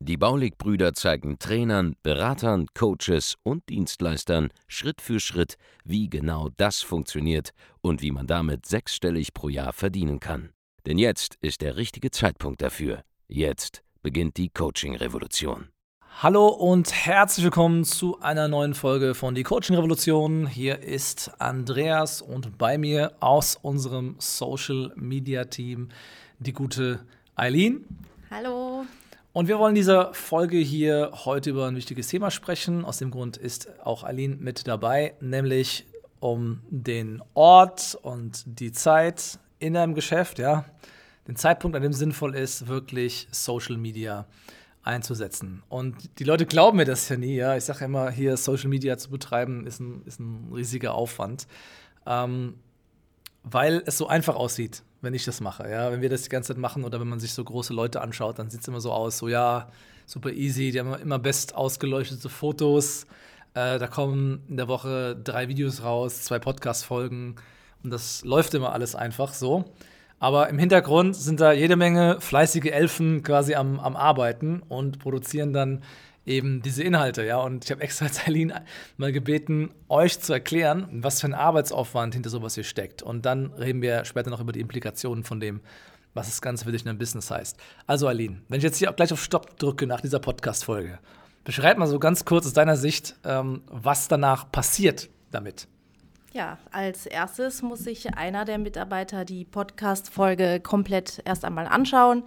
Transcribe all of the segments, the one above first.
Die Baulig-Brüder zeigen Trainern, Beratern, Coaches und Dienstleistern Schritt für Schritt, wie genau das funktioniert und wie man damit sechsstellig pro Jahr verdienen kann. Denn jetzt ist der richtige Zeitpunkt dafür. Jetzt beginnt die Coaching-Revolution. Hallo und herzlich willkommen zu einer neuen Folge von Die Coaching Revolution. Hier ist Andreas und bei mir aus unserem Social Media Team die gute Eileen. Hallo. Und wir wollen in dieser Folge hier heute über ein wichtiges Thema sprechen. Aus dem Grund ist auch Aline mit dabei, nämlich um den Ort und die Zeit in einem Geschäft, ja, den Zeitpunkt, an dem sinnvoll ist, wirklich Social Media einzusetzen. Und die Leute glauben mir das ja nie, ja. Ich sage immer, hier Social Media zu betreiben, ist ein, ist ein riesiger Aufwand. Ähm, weil es so einfach aussieht wenn ich das mache. Ja, wenn wir das die ganze Zeit machen oder wenn man sich so große Leute anschaut, dann sieht es immer so aus, so ja, super easy, die haben immer best ausgeleuchtete Fotos. Äh, da kommen in der Woche drei Videos raus, zwei Podcast-Folgen und das läuft immer alles einfach so. Aber im Hintergrund sind da jede Menge fleißige Elfen quasi am, am Arbeiten und produzieren dann eben diese Inhalte, ja. Und ich habe extra Eileen mal gebeten, euch zu erklären, was für ein Arbeitsaufwand hinter sowas hier steckt. Und dann reden wir später noch über die Implikationen von dem, was das Ganze für dich in einem Business heißt. Also, Aline, wenn ich jetzt hier gleich auf Stopp drücke nach dieser Podcast-Folge, beschreib mal so ganz kurz aus deiner Sicht, ähm, was danach passiert damit. Ja, als erstes muss sich einer der Mitarbeiter die Podcast-Folge komplett erst einmal anschauen,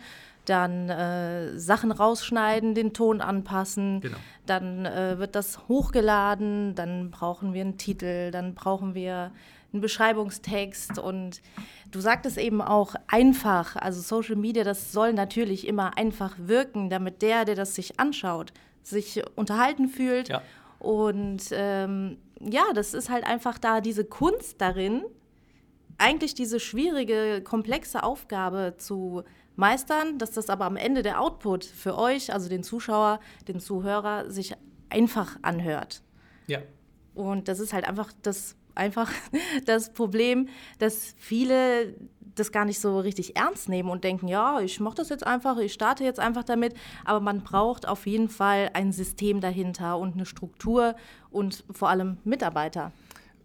dann äh, Sachen rausschneiden, den Ton anpassen, genau. dann äh, wird das hochgeladen, dann brauchen wir einen Titel, dann brauchen wir einen Beschreibungstext und du sagtest eben auch einfach, also Social Media, das soll natürlich immer einfach wirken, damit der, der das sich anschaut, sich unterhalten fühlt ja. und ähm, ja, das ist halt einfach da diese Kunst darin, eigentlich diese schwierige, komplexe Aufgabe zu meistern, dass das aber am Ende der Output für euch, also den Zuschauer, den Zuhörer, sich einfach anhört. Ja. Und das ist halt einfach das, einfach das Problem, dass viele das gar nicht so richtig ernst nehmen und denken, ja, ich mache das jetzt einfach, ich starte jetzt einfach damit. Aber man braucht auf jeden Fall ein System dahinter und eine Struktur und vor allem Mitarbeiter.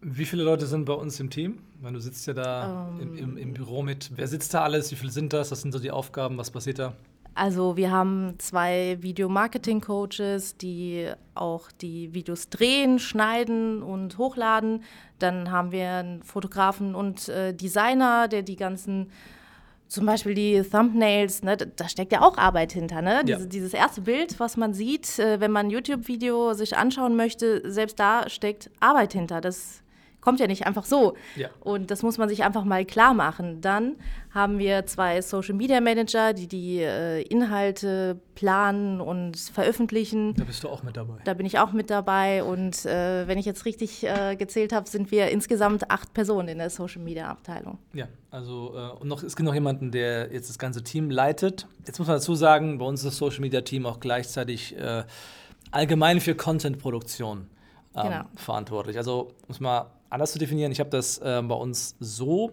Wie viele Leute sind bei uns im Team? Weil du sitzt ja da um, im, im, im, Büro mit. Wer sitzt da alles? Wie viele sind das? Was sind so die Aufgaben? Was passiert da? Also wir haben zwei Video-Marketing-Coaches, die auch die Videos drehen, schneiden und hochladen. Dann haben wir einen Fotografen und äh, Designer, der die ganzen zum Beispiel die Thumbnails, ne, da steckt ja auch Arbeit hinter. Ne? Diese, ja. Dieses erste Bild, was man sieht, äh, wenn man ein YouTube-Video sich anschauen möchte, selbst da steckt Arbeit hinter. Das kommt ja nicht einfach so. Ja. Und das muss man sich einfach mal klar machen. Dann haben wir zwei Social Media Manager, die die äh, Inhalte planen und veröffentlichen. Da bist du auch mit dabei. Da bin ich auch mit dabei. Und äh, wenn ich jetzt richtig äh, gezählt habe, sind wir insgesamt acht Personen in der Social Media Abteilung. Ja, also äh, und noch, es gibt noch jemanden, der jetzt das ganze Team leitet. Jetzt muss man dazu sagen, bei uns ist das Social Media Team auch gleichzeitig äh, allgemein für Content-Produktion ähm, genau. verantwortlich. Also muss man anders zu definieren. Ich habe das äh, bei uns so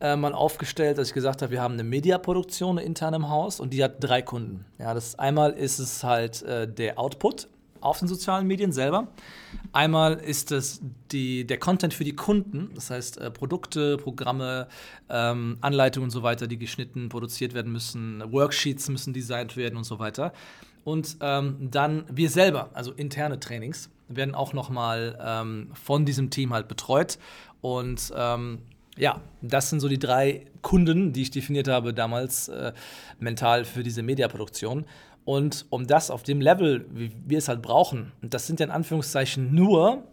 äh, mal aufgestellt, dass ich gesagt habe, wir haben eine Mediaproduktion intern im Haus und die hat drei Kunden. Ja, das einmal ist es halt äh, der Output auf den sozialen Medien selber. Einmal ist es die, der Content für die Kunden, das heißt äh, Produkte, Programme, ähm, Anleitungen und so weiter, die geschnitten, produziert werden müssen, Worksheets müssen designt werden und so weiter. Und ähm, dann wir selber, also interne Trainings werden auch nochmal ähm, von diesem Team halt betreut. Und ähm, ja, das sind so die drei Kunden, die ich definiert habe damals äh, mental für diese Mediaproduktion. Und um das auf dem Level, wie wir es halt brauchen, das sind ja in Anführungszeichen nur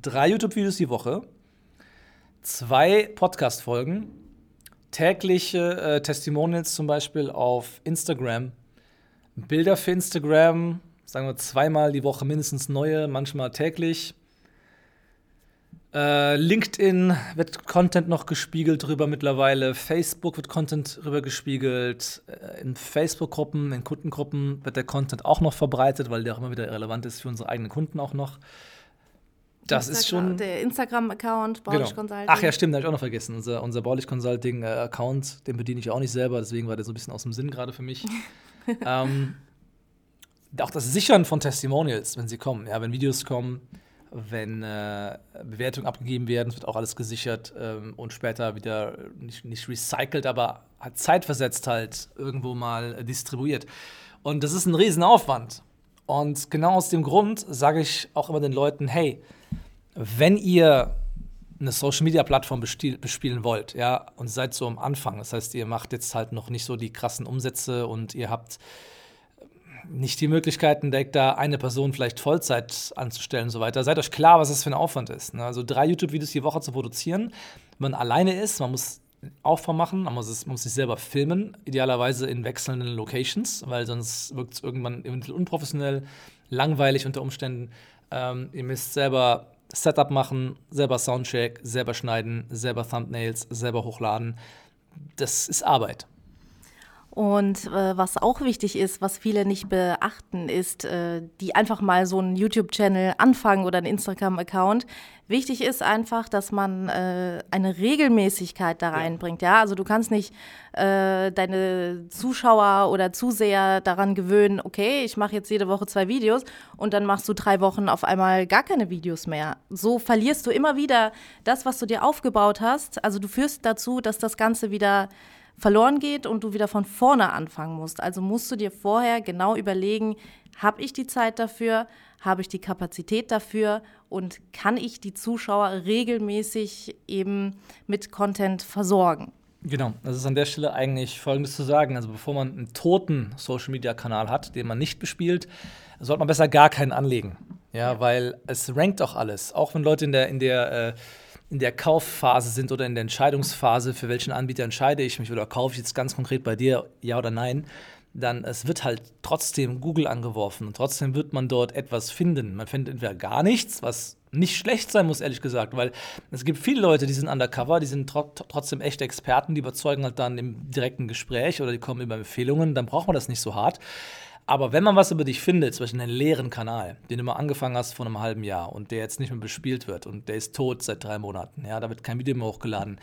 drei YouTube-Videos die Woche, zwei Podcast-Folgen, tägliche äh, Testimonials zum Beispiel auf Instagram, Bilder für Instagram, sagen wir zweimal die Woche mindestens neue, manchmal täglich. Äh, LinkedIn wird Content noch gespiegelt drüber mittlerweile. Facebook wird Content drüber gespiegelt. Äh, in Facebook-Gruppen, in Kundengruppen wird der Content auch noch verbreitet, weil der auch immer wieder relevant ist für unsere eigenen Kunden auch noch. Das Instagram, ist schon. Der Instagram-Account, Baulich genau. Consulting. Ach ja, stimmt, habe ich auch noch vergessen. Unser, unser Baulich Consulting-Account, den bediene ich auch nicht selber, deswegen war der so ein bisschen aus dem Sinn gerade für mich. ähm, auch das Sichern von Testimonials, wenn sie kommen, ja, wenn Videos kommen, wenn äh, Bewertungen abgegeben werden, wird auch alles gesichert ähm, und später wieder nicht, nicht recycelt, aber halt zeitversetzt halt irgendwo mal distribuiert. Und das ist ein Riesenaufwand. Und genau aus dem Grund sage ich auch immer den Leuten, hey, wenn ihr eine Social Media Plattform bespielen wollt, ja, und seid so am Anfang, das heißt, ihr macht jetzt halt noch nicht so die krassen Umsätze und ihr habt nicht die Möglichkeiten, direkt da eine Person vielleicht Vollzeit anzustellen und so weiter. Seid euch klar, was das für ein Aufwand ist. Ne? Also drei YouTube-Videos die Woche zu produzieren, wenn man alleine ist, man muss Aufbau machen, man muss, es, man muss sich selber filmen, idealerweise in wechselnden Locations, weil sonst wirkt es irgendwann eventuell unprofessionell, langweilig unter Umständen. Ähm, ihr müsst selber Setup machen, selber Soundcheck, selber schneiden, selber Thumbnails, selber hochladen. Das ist Arbeit. Und äh, was auch wichtig ist, was viele nicht beachten, ist, äh, die einfach mal so einen YouTube-Channel anfangen oder einen Instagram-Account. Wichtig ist einfach, dass man äh, eine Regelmäßigkeit da reinbringt. Ja, also du kannst nicht äh, deine Zuschauer oder Zuseher daran gewöhnen, okay, ich mache jetzt jede Woche zwei Videos und dann machst du drei Wochen auf einmal gar keine Videos mehr. So verlierst du immer wieder das, was du dir aufgebaut hast. Also du führst dazu, dass das Ganze wieder verloren geht und du wieder von vorne anfangen musst. Also musst du dir vorher genau überlegen, habe ich die Zeit dafür, habe ich die Kapazität dafür und kann ich die Zuschauer regelmäßig eben mit Content versorgen. Genau, das ist an der Stelle eigentlich Folgendes zu sagen. Also bevor man einen toten Social-Media-Kanal hat, den man nicht bespielt, sollte man besser gar keinen anlegen. Ja, ja. weil es rankt auch alles. Auch wenn Leute in der, in der äh, in der Kaufphase sind oder in der Entscheidungsphase, für welchen Anbieter entscheide ich mich oder kaufe ich jetzt ganz konkret bei dir, ja oder nein, dann es wird halt trotzdem Google angeworfen und trotzdem wird man dort etwas finden. Man findet entweder gar nichts, was nicht schlecht sein muss, ehrlich gesagt, weil es gibt viele Leute, die sind undercover, die sind tro trotzdem echte Experten, die überzeugen halt dann im direkten Gespräch oder die kommen über Empfehlungen, dann braucht man das nicht so hart. Aber wenn man was über dich findet, zum Beispiel einen leeren Kanal, den du mal angefangen hast vor einem halben Jahr und der jetzt nicht mehr bespielt wird und der ist tot seit drei Monaten, ja, da wird kein Video mehr hochgeladen,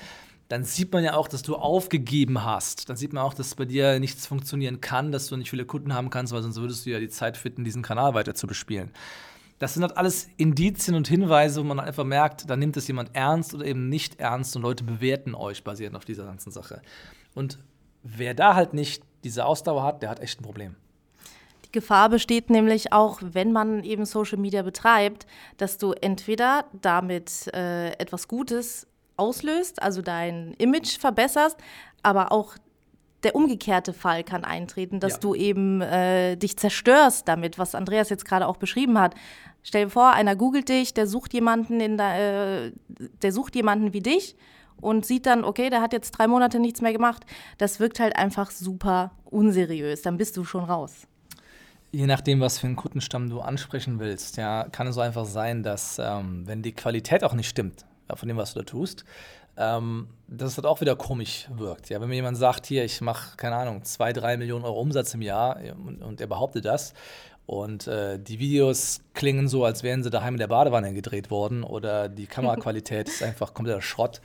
dann sieht man ja auch, dass du aufgegeben hast. Dann sieht man auch, dass bei dir nichts funktionieren kann, dass du nicht viele Kunden haben kannst, weil sonst würdest du ja die Zeit finden, diesen Kanal weiter zu bespielen. Das sind halt alles Indizien und Hinweise, wo man einfach merkt, da nimmt es jemand ernst oder eben nicht ernst und Leute bewerten euch basierend auf dieser ganzen Sache. Und wer da halt nicht diese Ausdauer hat, der hat echt ein Problem. Gefahr besteht nämlich auch, wenn man eben Social Media betreibt, dass du entweder damit äh, etwas Gutes auslöst, also dein Image verbesserst, aber auch der umgekehrte Fall kann eintreten, dass ja. du eben äh, dich zerstörst damit, was Andreas jetzt gerade auch beschrieben hat. Stell dir vor, einer googelt dich, der sucht jemanden in der, äh, der sucht jemanden wie dich und sieht dann, okay, der hat jetzt drei Monate nichts mehr gemacht. Das wirkt halt einfach super unseriös. Dann bist du schon raus je nachdem, was für einen Kundenstamm du ansprechen willst, ja, kann es so einfach sein, dass ähm, wenn die Qualität auch nicht stimmt, ja, von dem, was du da tust, ähm, dass das auch wieder komisch wirkt. Ja, wenn mir jemand sagt, hier, ich mache, keine Ahnung, zwei, drei Millionen Euro Umsatz im Jahr und, und er behauptet das und äh, die Videos klingen so, als wären sie daheim in der Badewanne gedreht worden oder die Kameraqualität ist einfach kompletter Schrott,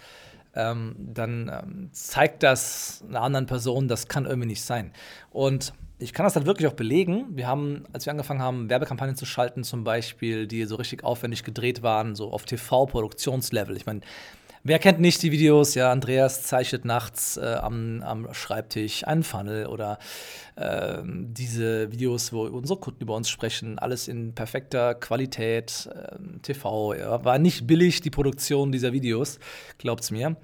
ähm, dann ähm, zeigt das einer anderen Person, das kann irgendwie nicht sein. Und ich kann das halt wirklich auch belegen. Wir haben, als wir angefangen haben, Werbekampagnen zu schalten, zum Beispiel, die so richtig aufwendig gedreht waren, so auf TV-Produktionslevel. Ich meine, wer kennt nicht die Videos? Ja, Andreas zeichnet nachts äh, am, am, Schreibtisch einen Funnel oder äh, diese Videos, wo unsere Kunden über uns sprechen, alles in perfekter Qualität, äh, TV. Ja, war nicht billig, die Produktion dieser Videos, glaubt's mir.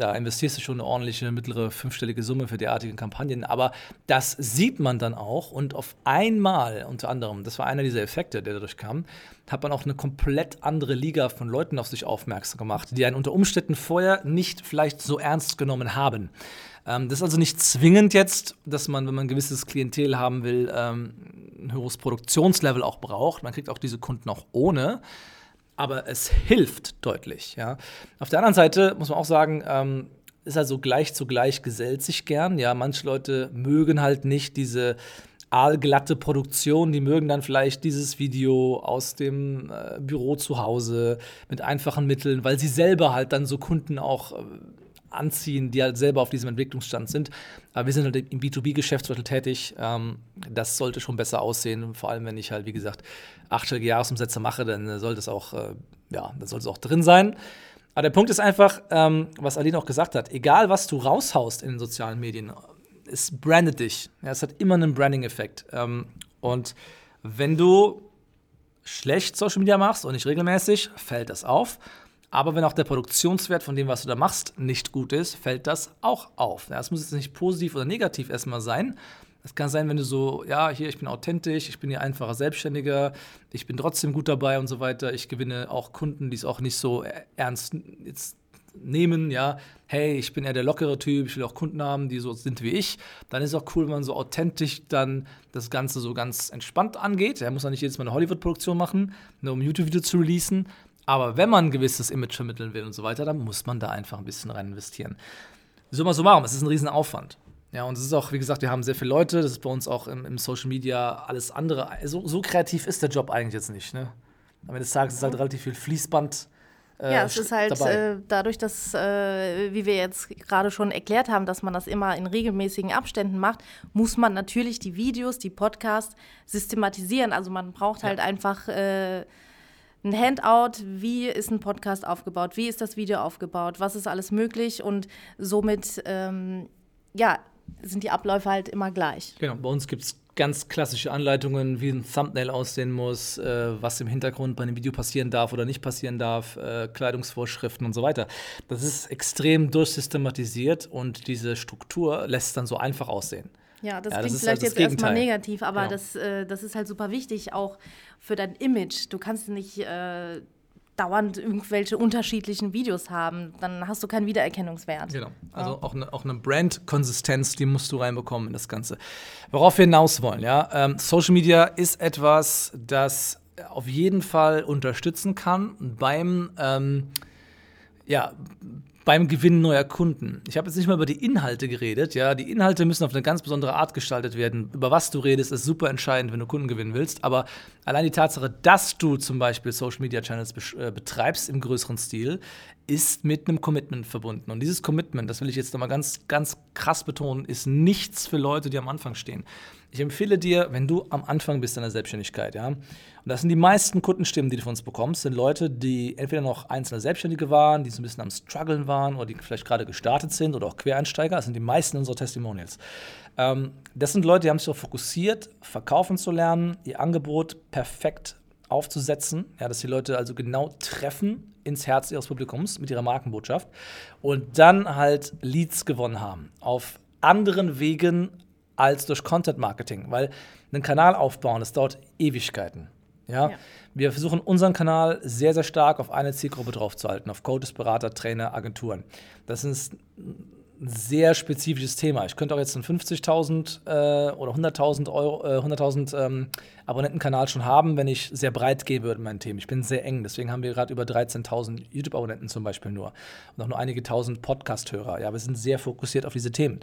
Da investierst du schon eine ordentliche mittlere fünfstellige Summe für derartige Kampagnen. Aber das sieht man dann auch. Und auf einmal, unter anderem, das war einer dieser Effekte, der dadurch kam, hat man auch eine komplett andere Liga von Leuten auf sich aufmerksam gemacht, die einen unter Umständen vorher nicht vielleicht so ernst genommen haben. Ähm, das ist also nicht zwingend jetzt, dass man, wenn man ein gewisses Klientel haben will, ähm, ein höheres Produktionslevel auch braucht. Man kriegt auch diese Kunden auch ohne. Aber es hilft deutlich. Ja. Auf der anderen Seite muss man auch sagen, ähm, ist also gleich zu gleich gesellt sich gern. Ja, manche Leute mögen halt nicht diese aalglatte Produktion, die mögen dann vielleicht dieses Video aus dem äh, Büro zu Hause mit einfachen Mitteln, weil sie selber halt dann so Kunden auch äh, anziehen, die halt selber auf diesem Entwicklungsstand sind. Aber wir sind halt im B2B-Geschäftsviertel tätig. Ähm, das sollte schon besser aussehen. Vor allem, wenn ich halt, wie gesagt, achtstellige Jahresumsätze mache, dann sollte es auch, äh, ja, dann sollte es auch drin sein. Aber der Punkt ist einfach, ähm, was Aline auch gesagt hat, egal was du raushaust in den sozialen Medien, es brandet dich. Ja, es hat immer einen Branding-Effekt. Ähm, und wenn du schlecht Social Media machst und nicht regelmäßig, fällt das auf. Aber wenn auch der Produktionswert von dem, was du da machst, nicht gut ist, fällt das auch auf. Ja, es muss jetzt nicht positiv oder negativ erstmal sein. Es kann sein, wenn du so, ja, hier, ich bin authentisch, ich bin hier einfacher Selbstständiger, ich bin trotzdem gut dabei und so weiter. Ich gewinne auch Kunden, die es auch nicht so ernst jetzt nehmen, ja, hey, ich bin eher der lockere Typ, ich will auch Kunden haben, die so sind wie ich, dann ist es auch cool, wenn man so authentisch dann das Ganze so ganz entspannt angeht. Er muss ja nicht jedes Mal eine Hollywood-Produktion machen, nur um ein YouTube-Video zu releasen. Aber wenn man ein gewisses Image vermitteln will und so weiter, dann muss man da einfach ein bisschen rein investieren. So mal so warum, es ist ein Riesenaufwand. Ja, und es ist auch, wie gesagt, wir haben sehr viele Leute, das ist bei uns auch im, im Social Media alles andere. So, so, kreativ ist der Job eigentlich jetzt nicht. Ne? Am Ende des Tages ist halt relativ viel Fließband äh, ja, es ist halt äh, dadurch, dass, äh, wie wir jetzt gerade schon erklärt haben, dass man das immer in regelmäßigen Abständen macht, muss man natürlich die Videos, die Podcasts systematisieren. Also man braucht halt ja. einfach äh, ein Handout, wie ist ein Podcast aufgebaut, wie ist das Video aufgebaut, was ist alles möglich und somit, ähm, ja, sind die Abläufe halt immer gleich. Genau, bei uns gibt es ganz klassische Anleitungen, wie ein Thumbnail aussehen muss, äh, was im Hintergrund bei einem Video passieren darf oder nicht passieren darf, äh, Kleidungsvorschriften und so weiter. Das ist extrem durchsystematisiert und diese Struktur lässt es dann so einfach aussehen. Ja, das ja, klingt das vielleicht halt jetzt erstmal negativ, aber genau. das, äh, das ist halt super wichtig, auch für dein Image. Du kannst nicht äh, dauernd irgendwelche unterschiedlichen Videos haben, dann hast du keinen Wiedererkennungswert. Genau. Also ja. auch eine, auch eine Brand-Konsistenz, die musst du reinbekommen in das Ganze. Worauf wir hinaus wollen, ja. Ähm, Social Media ist etwas, das auf jeden Fall unterstützen kann beim ähm, ja, beim Gewinnen neuer Kunden. Ich habe jetzt nicht mal über die Inhalte geredet. Ja, die Inhalte müssen auf eine ganz besondere Art gestaltet werden. Über was du redest, ist super entscheidend, wenn du Kunden gewinnen willst. Aber allein die Tatsache, dass du zum Beispiel Social Media Channels äh, betreibst im größeren Stil, ist mit einem Commitment verbunden. Und dieses Commitment, das will ich jetzt nochmal ganz, ganz krass betonen, ist nichts für Leute, die am Anfang stehen. Ich empfehle dir, wenn du am Anfang bist deiner Selbstständigkeit, ja, und das sind die meisten Kundenstimmen, die du von uns bekommst, sind Leute, die entweder noch einzelne Selbstständige waren, die so ein bisschen am Struggeln waren oder die vielleicht gerade gestartet sind oder auch Quereinsteiger. Das sind die meisten unserer Testimonials. Ähm, das sind Leute, die haben sich darauf fokussiert, verkaufen zu lernen, ihr Angebot perfekt aufzusetzen, ja, dass die Leute also genau treffen ins Herz ihres Publikums mit ihrer Markenbotschaft und dann halt Leads gewonnen haben auf anderen Wegen als durch Content Marketing, weil einen Kanal aufbauen, das dauert Ewigkeiten. Ja? ja? Wir versuchen unseren Kanal sehr, sehr stark auf eine Zielgruppe draufzuhalten, auf Coaches, Berater, Trainer, Agenturen. Das ist ein sehr spezifisches Thema. Ich könnte auch jetzt einen 50.000 äh, oder 100.000 Euro, äh, 100.000 ähm, Abonnentenkanal schon haben, wenn ich sehr breit gehen würde in meinen Themen. Ich bin sehr eng, deswegen haben wir gerade über 13.000 YouTube-Abonnenten zum Beispiel nur und auch nur einige tausend Podcast-Hörer. Ja, wir sind sehr fokussiert auf diese Themen.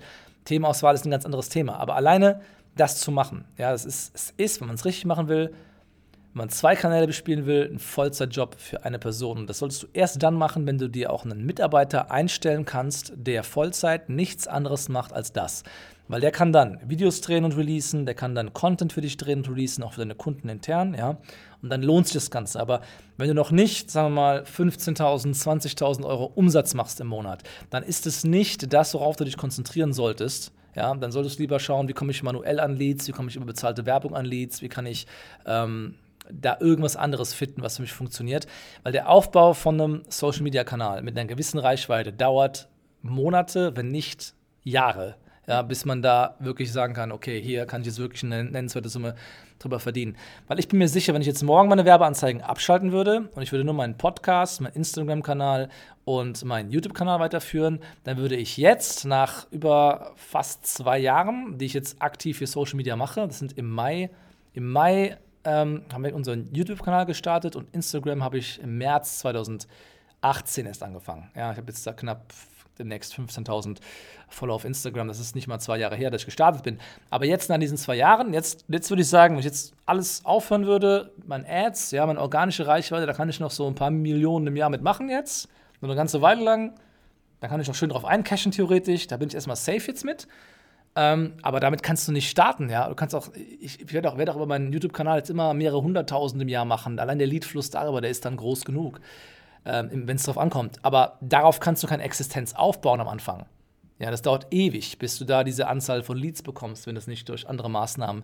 Themauswahl ist ein ganz anderes Thema, aber alleine das zu machen, ja, das ist, es ist, wenn man es richtig machen will, wenn man zwei Kanäle bespielen will, ein Vollzeitjob für eine Person. Und das solltest du erst dann machen, wenn du dir auch einen Mitarbeiter einstellen kannst, der Vollzeit nichts anderes macht als das. Weil der kann dann Videos drehen und releasen, der kann dann Content für dich drehen und releasen, auch für deine Kunden intern, ja. Und dann lohnt sich das Ganze. Aber wenn du noch nicht, sagen wir mal, 15.000, 20.000 Euro Umsatz machst im Monat, dann ist es nicht das, worauf du dich konzentrieren solltest. Ja, dann solltest du lieber schauen, wie komme ich manuell an Leads, wie komme ich über bezahlte Werbung an Leads, wie kann ich ähm, da irgendwas anderes finden, was für mich funktioniert. Weil der Aufbau von einem Social Media Kanal mit einer gewissen Reichweite dauert Monate, wenn nicht Jahre. Ja, bis man da wirklich sagen kann, okay, hier kann ich jetzt wirklich eine nennenswerte Summe drüber verdienen. Weil ich bin mir sicher, wenn ich jetzt morgen meine Werbeanzeigen abschalten würde und ich würde nur meinen Podcast, meinen Instagram-Kanal und meinen YouTube-Kanal weiterführen, dann würde ich jetzt nach über fast zwei Jahren, die ich jetzt aktiv für Social Media mache, das sind im Mai, im Mai ähm, haben wir unseren YouTube-Kanal gestartet und Instagram habe ich im März 2018 erst angefangen. Ja, ich habe jetzt da knapp demnächst 15.000 Follower auf Instagram. Das ist nicht mal zwei Jahre her, dass ich gestartet bin. Aber jetzt nach diesen zwei Jahren, jetzt, jetzt würde ich sagen, wenn ich jetzt alles aufhören würde, mein Ads, ja, meine organische Reichweite, da kann ich noch so ein paar Millionen im Jahr mitmachen jetzt. Nur eine ganze Weile lang. Da kann ich noch schön drauf eincashen, theoretisch. Da bin ich erstmal safe jetzt mit. Ähm, aber damit kannst du nicht starten, ja. Du kannst auch, ich, ich werde auch, werd auch über meinen YouTube-Kanal jetzt immer mehrere hunderttausend im Jahr machen. Allein der Leadfluss darüber, der ist dann groß genug ähm, wenn es darauf ankommt. Aber darauf kannst du keine Existenz aufbauen am Anfang. Ja, das dauert ewig, bis du da diese Anzahl von Leads bekommst, wenn du es nicht durch andere Maßnahmen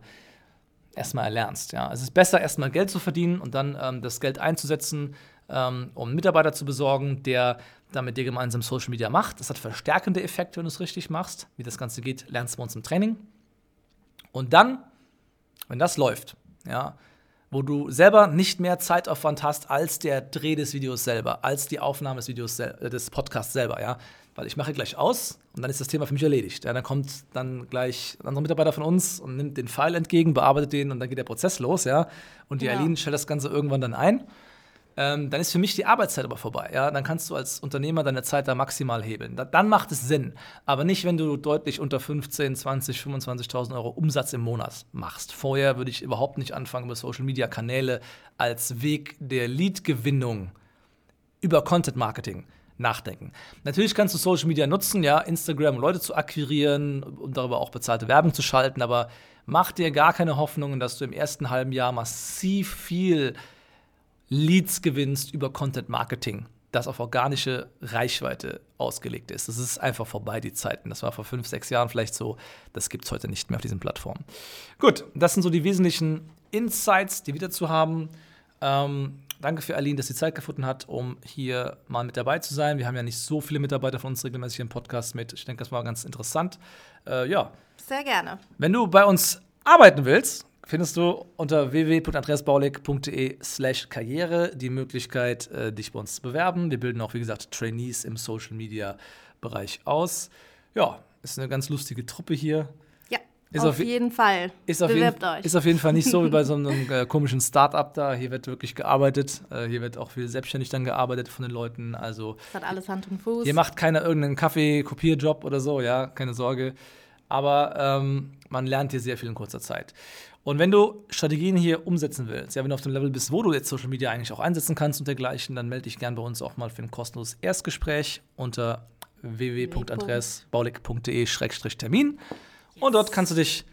erstmal erlernst. Ja. Es ist besser, erstmal Geld zu verdienen und dann ähm, das Geld einzusetzen, ähm, um einen Mitarbeiter zu besorgen, der dann mit dir gemeinsam Social Media macht. Das hat verstärkende Effekte, wenn du es richtig machst. Wie das Ganze geht, lernst du bei uns im Training. Und dann, wenn das läuft, ja, wo du selber nicht mehr Zeitaufwand hast als der Dreh des Videos selber, als die Aufnahme des Videos äh, des Podcasts selber, ja. Weil ich mache gleich aus und dann ist das Thema für mich erledigt. Ja, dann kommt dann gleich ein anderer Mitarbeiter von uns und nimmt den File entgegen, bearbeitet den und dann geht der Prozess los, ja. Und die ja. Aline stellt das Ganze irgendwann dann ein ähm, dann ist für mich die Arbeitszeit aber vorbei. Ja? Dann kannst du als Unternehmer deine Zeit da maximal hebeln. Da, dann macht es Sinn. Aber nicht, wenn du deutlich unter 15, 20, 25.000 Euro Umsatz im Monat machst. Vorher würde ich überhaupt nicht anfangen, über Social-Media-Kanäle als Weg der Lead-Gewinnung über Content-Marketing nachdenken. Natürlich kannst du Social Media nutzen, ja, Instagram, um Leute zu akquirieren und darüber auch bezahlte Werbung zu schalten, aber mach dir gar keine Hoffnungen, dass du im ersten halben Jahr massiv viel Leads gewinnst über Content Marketing, das auf organische Reichweite ausgelegt ist. Das ist einfach vorbei, die Zeiten. Das war vor fünf, sechs Jahren vielleicht so. Das gibt es heute nicht mehr auf diesen Plattformen. Gut, das sind so die wesentlichen Insights, die wieder zu haben. Ähm, danke für Aline, dass sie Zeit gefunden hat, um hier mal mit dabei zu sein. Wir haben ja nicht so viele Mitarbeiter von uns regelmäßig im Podcast mit. Ich denke, das war ganz interessant. Äh, ja. Sehr gerne. Wenn du bei uns arbeiten willst, findest du unter www.andreasbaulig.de slash karriere die Möglichkeit, äh, dich bei uns zu bewerben. Wir bilden auch, wie gesagt, Trainees im Social-Media-Bereich aus. Ja, ist eine ganz lustige Truppe hier. Ja, ist auf, auf jeden Fall. Ist auf Bewerbt jeden, euch. Ist auf jeden Fall nicht so wie bei so einem äh, komischen Start-up da. Hier wird wirklich gearbeitet. Äh, hier wird auch viel selbstständig dann gearbeitet von den Leuten. Also, das hat alles Hand und Fuß. Hier macht keiner irgendeinen Kaffee-Kopierjob oder so, ja, keine Sorge. Aber ähm, man lernt hier sehr viel in kurzer Zeit. Und wenn du Strategien hier umsetzen willst, ja, wenn du auf dem Level bist, wo du jetzt Social Media eigentlich auch einsetzen kannst und dergleichen, dann melde dich gerne bei uns auch mal für ein kostenloses Erstgespräch unter www.andreasbaulig.de-termin. Und dort kannst du dich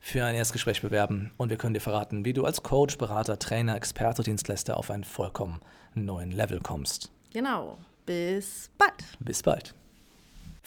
für ein Erstgespräch bewerben und wir können dir verraten, wie du als Coach, Berater, Trainer, Experte, Dienstleister auf einen vollkommen neuen Level kommst. Genau. Bis bald. Bis bald.